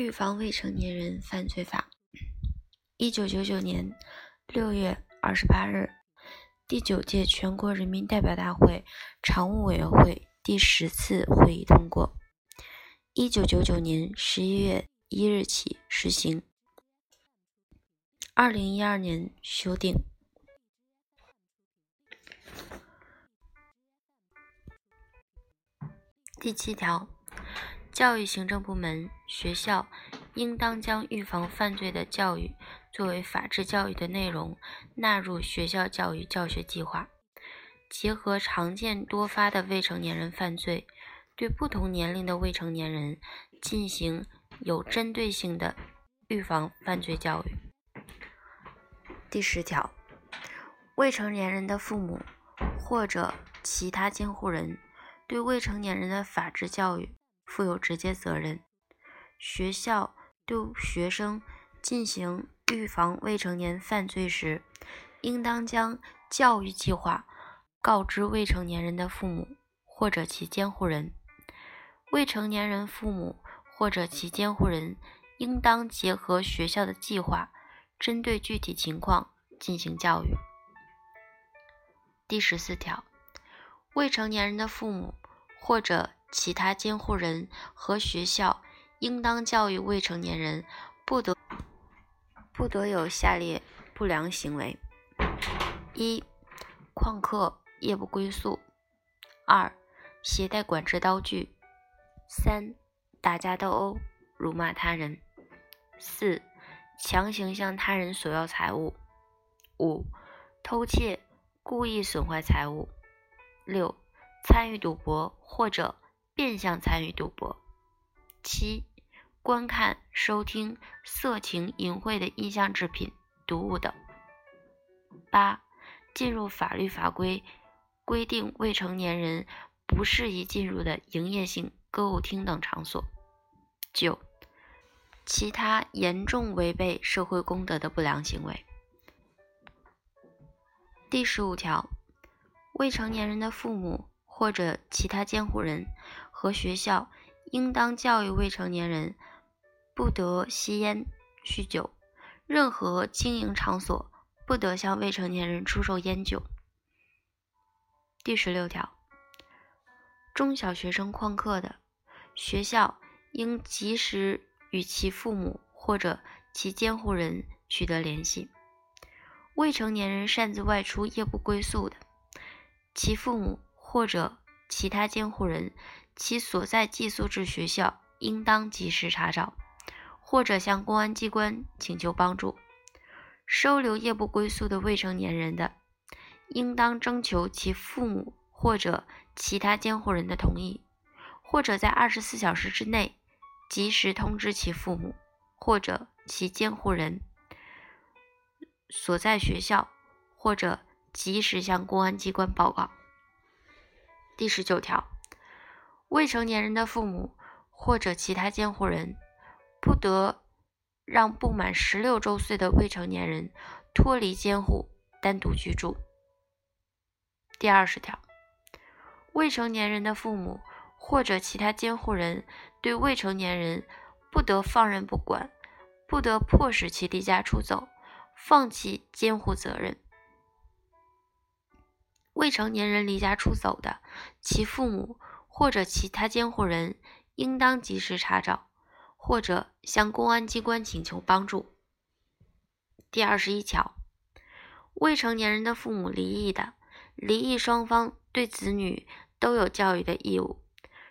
预防未成年人犯罪法》，一九九九年六月二十八日，第九届全国人民代表大会常务委员会第十次会议通过，一九九九年十一月一日起实行，二零一二年修订。第七条。教育行政部门、学校应当将预防犯罪的教育作为法治教育的内容纳入学校教育教学计划，结合常见多发的未成年人犯罪，对不同年龄的未成年人进行有针对性的预防犯罪教育。第十条，未成年人的父母或者其他监护人对未成年人的法治教育。负有直接责任。学校对学生进行预防未成年犯罪时，应当将教育计划告知未成年人的父母或者其监护人。未成年人父母或者其监护人应当结合学校的计划，针对具体情况进行教育。第十四条，未成年人的父母或者其他监护人和学校应当教育未成年人，不得不得有下列不良行为：一、旷课夜不归宿；二、携带管制刀具；三、打架斗殴、辱骂他人；四、强行向他人索要财物；五、偷窃、故意损坏财物；六、参与赌博或者变相参与赌博。七、观看、收听色情、淫秽的音像制品、读物等。八、进入法律法规规定未成年人不适宜进入的营业性歌舞厅等场所。九、其他严重违背社会公德的不良行为。第十五条，未成年人的父母或者其他监护人。和学校应当教育未成年人不得吸烟、酗酒，任何经营场所不得向未成年人出售烟酒。第十六条，中小学生旷课的，学校应及时与其父母或者其监护人取得联系。未成年人擅自外出夜不归宿的，其父母或者其他监护人。其所在寄宿制学校应当及时查找，或者向公安机关请求帮助。收留夜不归宿的未成年人的，应当征求其父母或者其他监护人的同意，或者在二十四小时之内及时通知其父母或者其监护人所在学校，或者及时向公安机关报告。第十九条。未成年人的父母或者其他监护人不得让不满十六周岁的未成年人脱离监护单独居住。第二十条，未成年人的父母或者其他监护人对未成年人不得放任不管，不得迫使其离家出走，放弃监护责任。未成年人离家出走的，其父母。或者其他监护人应当及时查找，或者向公安机关请求帮助。第二十一条，未成年人的父母离异的，离异双方对子女都有教育的义务，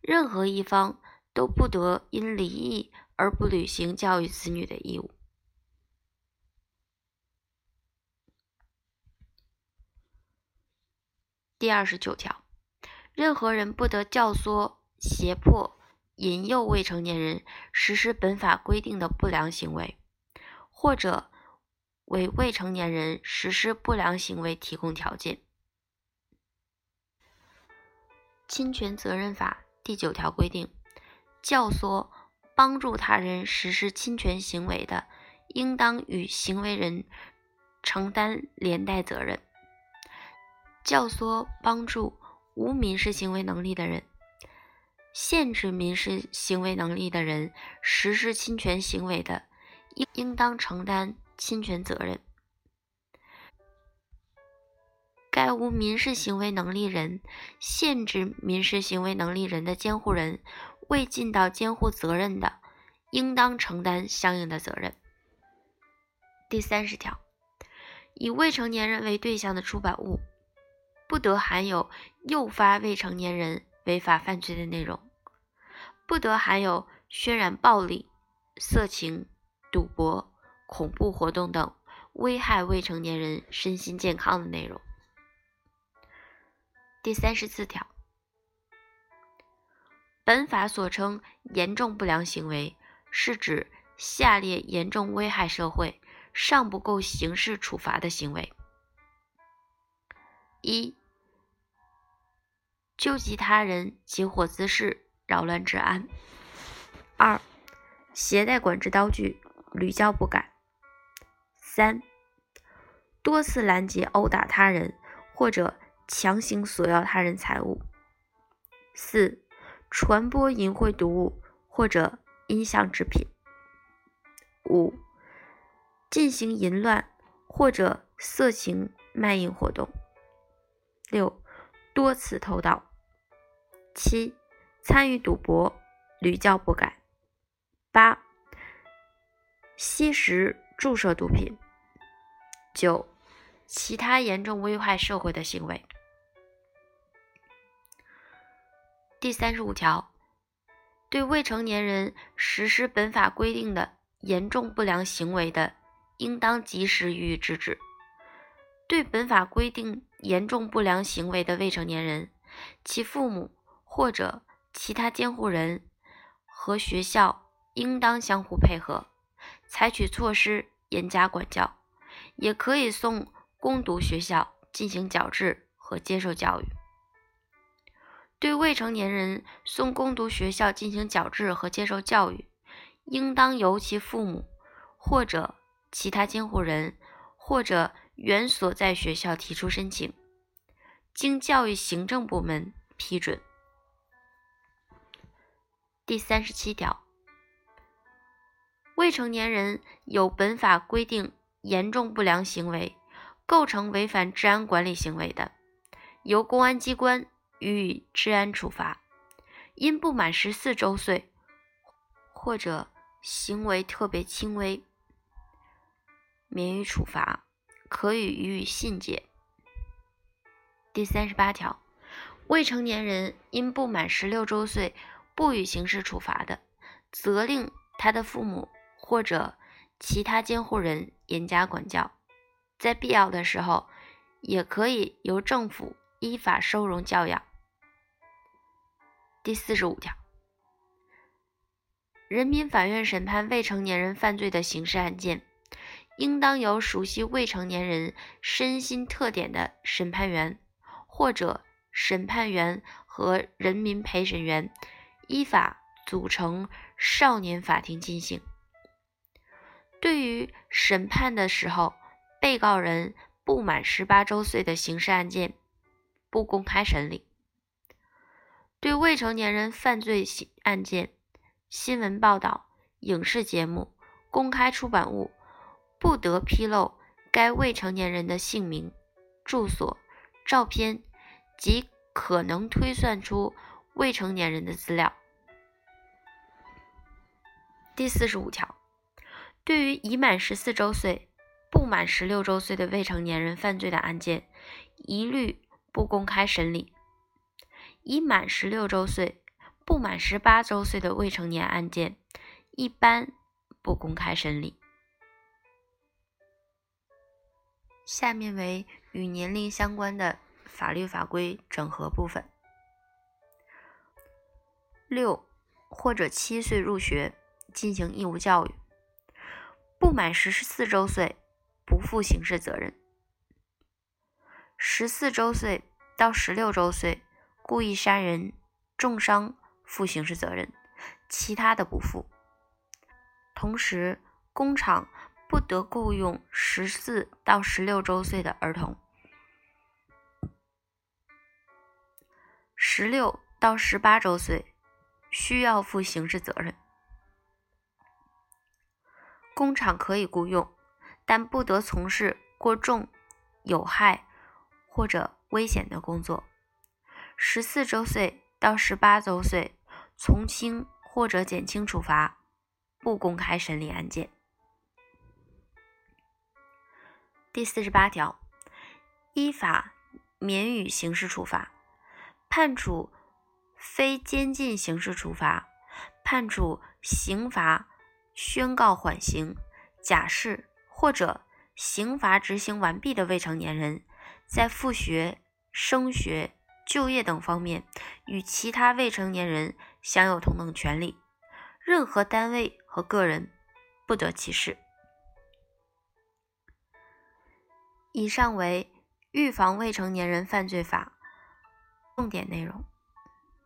任何一方都不得因离异而不履行教育子女的义务。第二十九条。任何人不得教唆、胁迫、引诱未成年人实施本法规定的不良行为，或者为未成年人实施不良行为提供条件。侵权责任法第九条规定，教唆、帮助他人实施侵权行为的，应当与行为人承担连带责任。教唆、帮助。无民事行为能力的人，限制民事行为能力的人实施侵权行为的，应应当承担侵权责任。该无民事行为能力人限制民事行为能力人的监护人未尽到监护责任的，应当承担相应的责任。第三十条，以未成年人为对象的出版物，不得含有诱发未成年人违法犯罪的内容，不得含有渲染暴力、色情、赌博、恐怖活动等危害未成年人身心健康的内容。第三十四条，本法所称严重不良行为，是指下列严重危害社会、尚不够刑事处罚的行为：一、救济他人起火滋事，扰乱治安；二、携带管制刀具，屡教不改；三、多次拦截、殴打他人，或者强行索要他人财物；四、传播淫秽毒物或者音像制品；五、进行淫乱或者色情卖淫活动；六、多次偷盗；七、参与赌博，屡教不改；八、吸食、注射毒品；九、其他严重危害社会的行为。第三十五条，对未成年人实施本法规定的严重不良行为的，应当及时予以制止。对本法规定严重不良行为的未成年人，其父母或者其他监护人和学校应当相互配合，采取措施严加管教，也可以送攻读学校进行矫治和接受教育。对未成年人送攻读学校进行矫治和接受教育，应当由其父母或者其他监护人或者原所在学校提出申请，经教育行政部门批准。第三十七条，未成年人有本法规定严重不良行为，构成违反治安管理行为的，由公安机关。予以治安处罚，因不满十四周岁或者行为特别轻微，免予处罚，可以予以信诫。第三十八条，未成年人因不满十六周岁不予刑事处罚的，责令他的父母或者其他监护人严加管教，在必要的时候，也可以由政府依法收容教养。第四十五条，人民法院审判未成年人犯罪的刑事案件，应当由熟悉未成年人身心特点的审判员或者审判员和人民陪审员依法组成少年法庭进行。对于审判的时候被告人不满十八周岁的刑事案件，不公开审理。对未成年人犯罪案件，新闻报道、影视节目、公开出版物不得披露该未成年人的姓名、住所、照片及可能推算出未成年人的资料。第四十五条，对于已满十四周岁、不满十六周岁的未成年人犯罪的案件，一律不公开审理。已满十六周岁、不满十八周岁的未成年案件，一般不公开审理。下面为与年龄相关的法律法规整合部分。六或者七岁入学进行义务教育，不满十四周岁不负刑事责任。十四周岁到十六周岁。故意杀人、重伤负刑事责任，其他的不负。同时，工厂不得雇佣十四到十六周岁的儿童，十六到十八周岁需要负刑事责任。工厂可以雇佣，但不得从事过重、有害或者危险的工作。十四周岁到十八周岁，从轻或者减轻处罚，不公开审理案件。第四十八条，依法免予刑事处罚，判处非监禁刑事处罚，判处刑罚。宣告缓刑、假释或者刑罚执行完毕的未成年人，在复学、升学、就业等方面与其他未成年人享有同等权利，任何单位和个人不得歧视。以上为《预防未成年人犯罪法》重点内容。